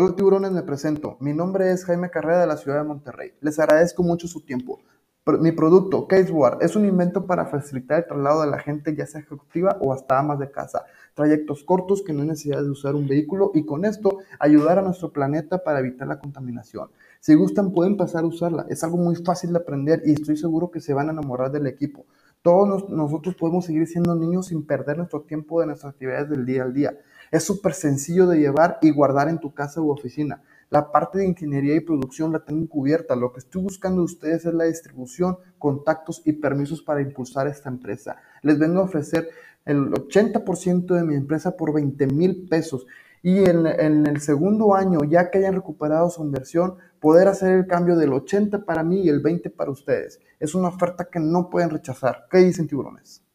Hola tiburones, me presento. Mi nombre es Jaime Carrera de la ciudad de Monterrey. Les agradezco mucho su tiempo. Mi producto, CaseWard, es un invento para facilitar el traslado de la gente, ya sea ejecutiva o hasta amas de casa. Trayectos cortos que no hay necesidad de usar un vehículo y con esto ayudar a nuestro planeta para evitar la contaminación. Si gustan, pueden pasar a usarla. Es algo muy fácil de aprender y estoy seguro que se van a enamorar del equipo. Todos nosotros podemos seguir siendo niños sin perder nuestro tiempo de nuestras actividades del día al día. Es súper sencillo de llevar y guardar en tu casa u oficina. La parte de ingeniería y producción la tengo cubierta. Lo que estoy buscando de ustedes es la distribución, contactos y permisos para impulsar esta empresa. Les vengo a ofrecer el 80% de mi empresa por 20 mil pesos. Y en, en, el segundo año, ya que hayan recuperado su inversión, poder hacer el cambio del 80 para mí y el 20 para ustedes. Es una oferta que no pueden rechazar. ¿Qué dicen tiburones?